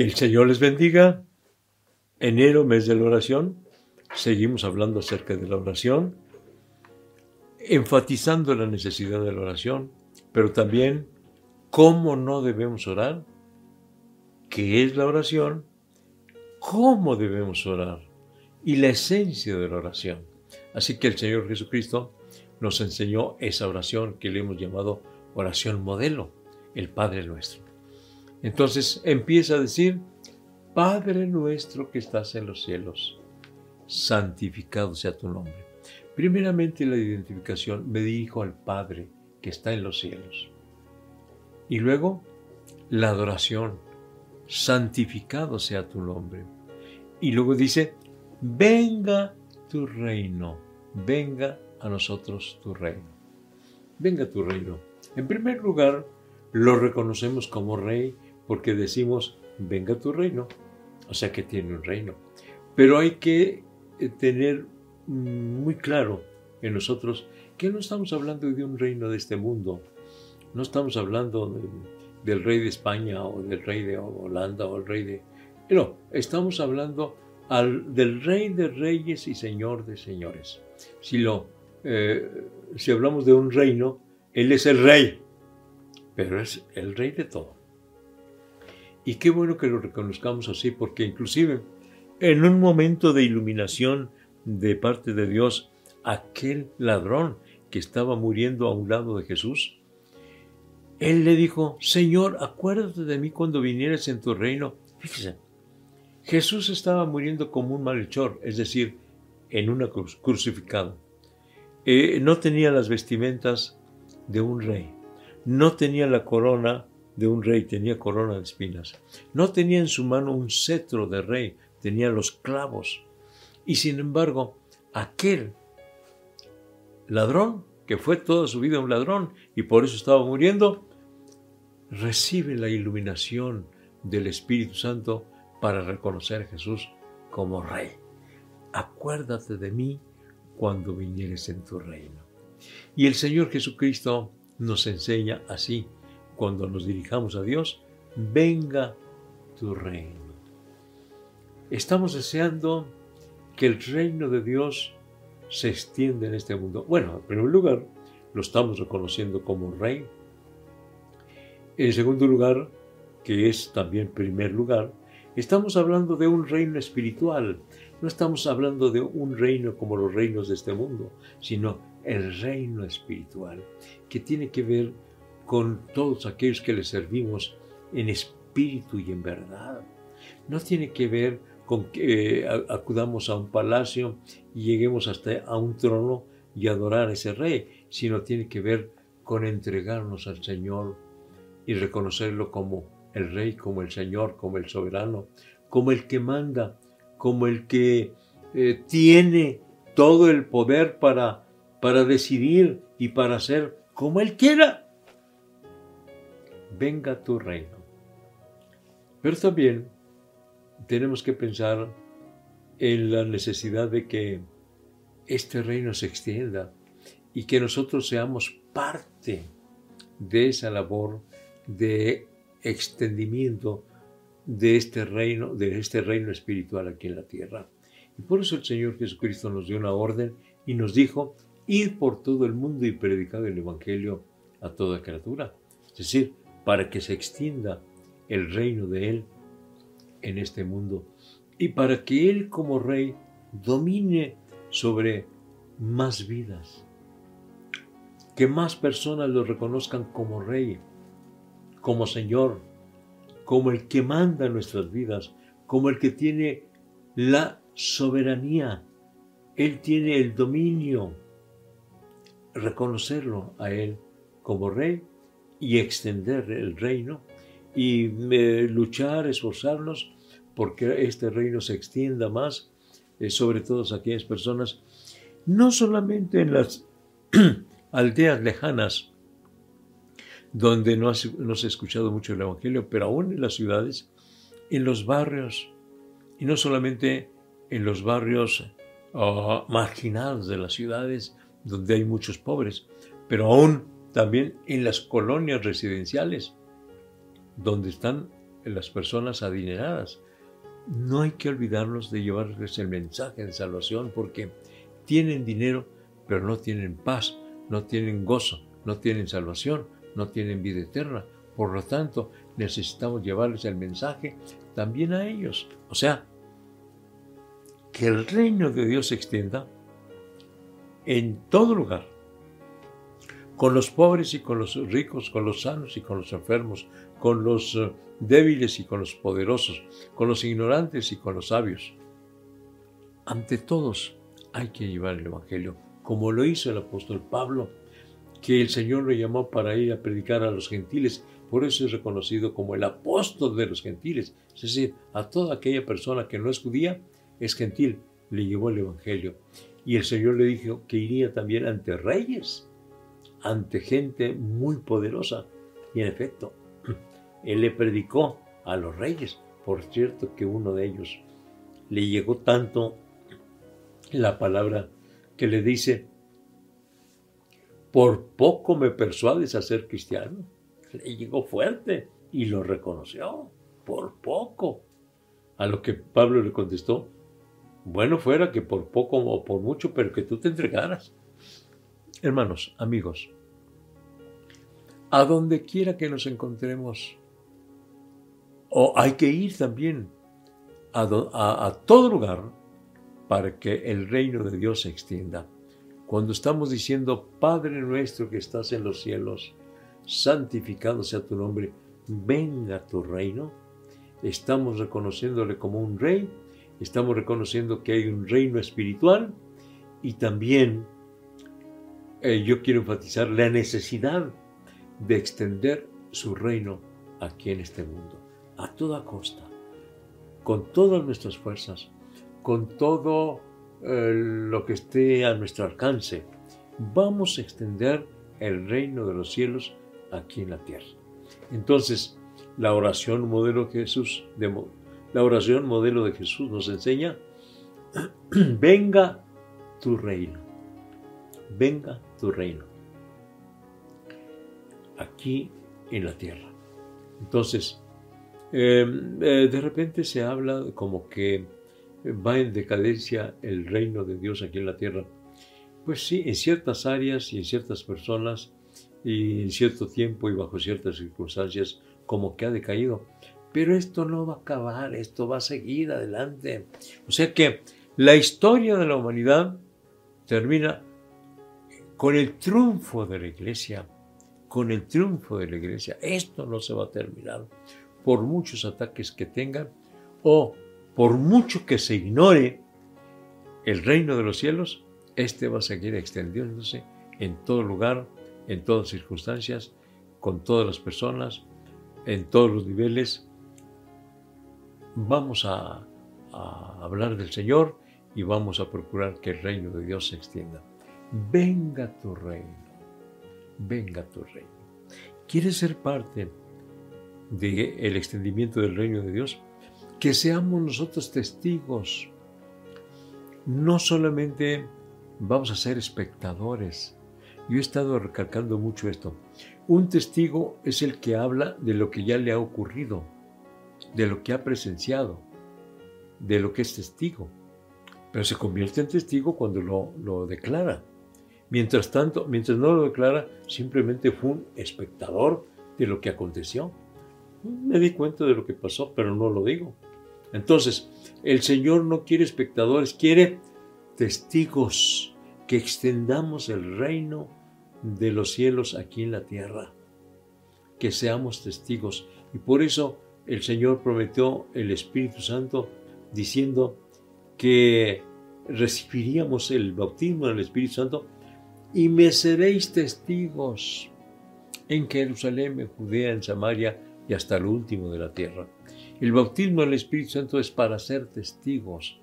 Que el Señor les bendiga. Enero, mes de la oración. Seguimos hablando acerca de la oración, enfatizando la necesidad de la oración, pero también cómo no debemos orar, qué es la oración, cómo debemos orar y la esencia de la oración. Así que el Señor Jesucristo nos enseñó esa oración que le hemos llamado oración modelo, el Padre nuestro. Entonces empieza a decir, Padre nuestro que estás en los cielos, santificado sea tu nombre. Primeramente la identificación, me dirijo al Padre que está en los cielos. Y luego la adoración, santificado sea tu nombre. Y luego dice, venga tu reino, venga a nosotros tu reino. Venga tu reino. En primer lugar, lo reconocemos como rey porque decimos, venga tu reino. O sea que tiene un reino. Pero hay que eh, tener muy claro en nosotros que no estamos hablando de un reino de este mundo. No estamos hablando del rey de España o del rey de Holanda o el rey de... No, estamos hablando del rey de reyes y señor de señores. Si, lo, eh, si hablamos de un reino, él es el rey, pero es el rey de todo. Y qué bueno que lo reconozcamos así, porque inclusive en un momento de iluminación de parte de Dios, aquel ladrón que estaba muriendo a un lado de Jesús, él le dijo, Señor, acuérdate de mí cuando vinieras en tu reino. Fíjese, Jesús estaba muriendo como un malhechor, es decir, en una cruz, crucificado. Eh, no tenía las vestimentas de un rey, no tenía la corona de un rey, tenía corona de espinas. No tenía en su mano un cetro de rey, tenía los clavos. Y sin embargo, aquel ladrón, que fue toda su vida un ladrón y por eso estaba muriendo, recibe la iluminación del Espíritu Santo para reconocer a Jesús como Rey. Acuérdate de mí cuando vinieres en tu reino. Y el Señor Jesucristo nos enseña así cuando nos dirijamos a Dios, venga tu reino. Estamos deseando que el reino de Dios se extienda en este mundo. Bueno, en primer lugar, lo estamos reconociendo como rey. En segundo lugar, que es también primer lugar, estamos hablando de un reino espiritual. No estamos hablando de un reino como los reinos de este mundo, sino el reino espiritual, que tiene que ver con todos aquellos que le servimos en espíritu y en verdad. No tiene que ver con que eh, acudamos a un palacio y lleguemos hasta a un trono y adorar a ese rey, sino tiene que ver con entregarnos al Señor y reconocerlo como el rey, como el Señor, como el soberano, como el que manda, como el que eh, tiene todo el poder para, para decidir y para hacer como Él quiera venga tu reino. Pero también tenemos que pensar en la necesidad de que este reino se extienda y que nosotros seamos parte de esa labor de extendimiento de este reino, de este reino espiritual aquí en la tierra. Y por eso el Señor Jesucristo nos dio una orden y nos dijo, ir por todo el mundo y predicar el Evangelio a toda criatura. Es decir, para que se extienda el reino de Él en este mundo y para que Él como Rey domine sobre más vidas, que más personas lo reconozcan como Rey, como Señor, como el que manda nuestras vidas, como el que tiene la soberanía, Él tiene el dominio, reconocerlo a Él como Rey y extender el reino y eh, luchar, esforzarnos porque este reino se extienda más eh, sobre todas aquellas personas, no solamente en las aldeas lejanas, donde no, se ha escuchado mucho el Evangelio, pero aún en las ciudades, en los barrios, y no solamente en los barrios ah, marginados de las ciudades, donde hay muchos pobres, pero aún también en las colonias residenciales, donde están las personas adineradas. No hay que olvidarnos de llevarles el mensaje de salvación porque tienen dinero, pero no tienen paz, no tienen gozo, no tienen salvación, no tienen vida eterna. Por lo tanto, necesitamos llevarles el mensaje también a ellos. O sea, que el reino de Dios se extienda en todo lugar, con los pobres y con los ricos, con los sanos y con los enfermos, con los eh, débiles y con los poderosos, con los ignorantes y con los sabios. Ante todos hay que llevar el Evangelio, como lo hizo el apóstol Pablo, que el Señor lo llamó para ir a predicar a los gentiles, por eso es reconocido como el apóstol de los gentiles, es decir, a toda aquella persona que no es judía, es gentil, le llevó el Evangelio. Y el Señor le dijo que iría también ante reyes, ante gente muy poderosa. Y en efecto, Él le predicó a los reyes. Por cierto que uno de ellos le llegó tanto la palabra que le dice, por poco me persuades a ser cristiano. Le llegó fuerte y lo reconoció, por poco. A lo que Pablo le contestó, bueno fuera que por poco o por mucho, pero que tú te entregaras. Hermanos, amigos, a donde quiera que nos encontremos, o hay que ir también a, a, todo lugar para que el reino de Dios se extienda. Cuando estamos diciendo, Padre nuestro que estás en los cielos, santificado sea tu nombre, venga tu reino, estamos reconociéndole como un rey estamos reconociendo que hay un reino espiritual y también eh, yo quiero enfatizar la necesidad de extender su reino aquí en este mundo, a toda costa, con todas nuestras fuerzas, con todo eh, lo que esté a nuestro alcance. Vamos a extender el reino de los cielos aquí en la tierra. Entonces, la oración modelo Jesús de, la oración modelo de Jesús nos enseña, venga tu reino, venga tu reino, aquí en la tierra. Entonces, em, eh, de repente se habla como que va en decadencia el reino de Dios aquí en la tierra. Pues sí, en ciertas áreas y en ciertas personas y en cierto tiempo y bajo ciertas circunstancias como que ha decaído. Pero esto no va a acabar, esto va a seguir adelante. O sea que la historia de la humanidad termina con el triunfo de la iglesia, con el triunfo de la iglesia. Esto no se va a terminar por muchos ataques que tengan o por mucho que se ignore el reino de los cielos, este va a seguir extendiéndose en todo lugar, en todas circunstancias, con todas las personas, en todos los niveles vamos a, hablar del Señor y vamos a procurar que el reino de Dios se extienda. Venga tu reino, venga tu reino. ¿Quieres ser parte del extendimiento del reino de Dios? Que seamos nosotros testigos. No solamente vamos a ser espectadores. Yo he estado recalcando mucho esto. Un testigo es el que habla de lo que ya le ha ocurrido de lo que ha presenciado, de lo que es testigo. Pero se convierte en testigo cuando lo, lo declara. Mientras tanto, mientras no lo declara, simplemente fue un espectador de lo que aconteció. Me di cuenta de lo que pasó, pero no lo digo. Entonces, el Señor no quiere espectadores, quiere testigos, que extendamos el reino de los cielos aquí en la tierra, que seamos testigos. Y por eso el Señor prometió el Espíritu Santo diciendo que recibiríamos el bautismo del Espíritu Santo y me seréis testigos en Jerusalén, en Judea, en Samaria y hasta el último de la tierra. El bautismo del Espíritu Santo es para ser testigos,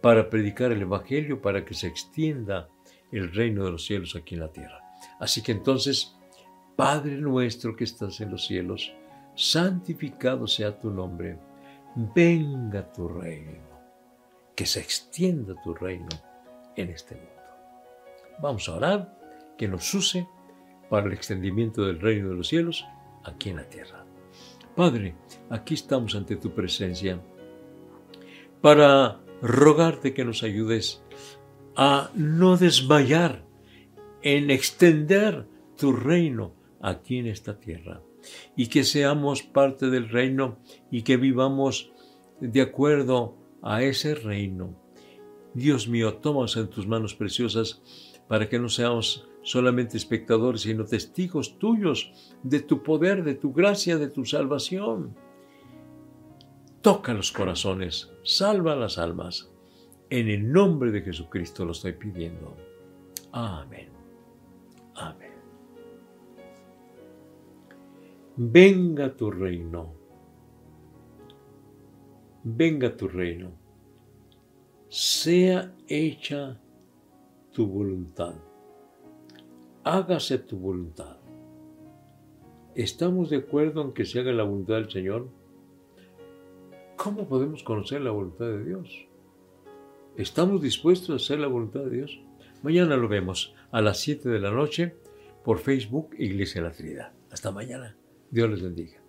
para predicar el Evangelio, para que se extienda el reino de los cielos aquí en la tierra. Así que entonces, Padre nuestro que estás en los cielos, santificado sea tu nombre, venga tu reino, que se extienda tu reino en este mundo. Vamos a orar que nos use para el extendimiento del reino de los cielos aquí en la tierra. Padre, aquí estamos ante tu presencia para rogarte que nos ayudes a no desmayar en extender tu reino aquí en esta tierra y que seamos parte del reino y que vivamos de acuerdo a ese reino. Dios mío, tomas en tus manos preciosas para que no seamos solamente espectadores, sino testigos tuyos de tu poder, de tu gracia, de tu salvación. Toca los corazones, salva las almas. En el nombre de Jesucristo lo estoy pidiendo. Amén. Amén. Venga tu reino. Venga tu reino. Sea hecha tu voluntad hágase tu voluntad. ¿Estamos de acuerdo en que se haga la voluntad del Señor? ¿Cómo podemos conocer la voluntad de Dios? ¿Estamos dispuestos a hacer la voluntad de Dios? Mañana lo vemos a las 7 de la noche por Facebook Iglesia de la Trinidad. Hasta mañana. Dios les bendiga.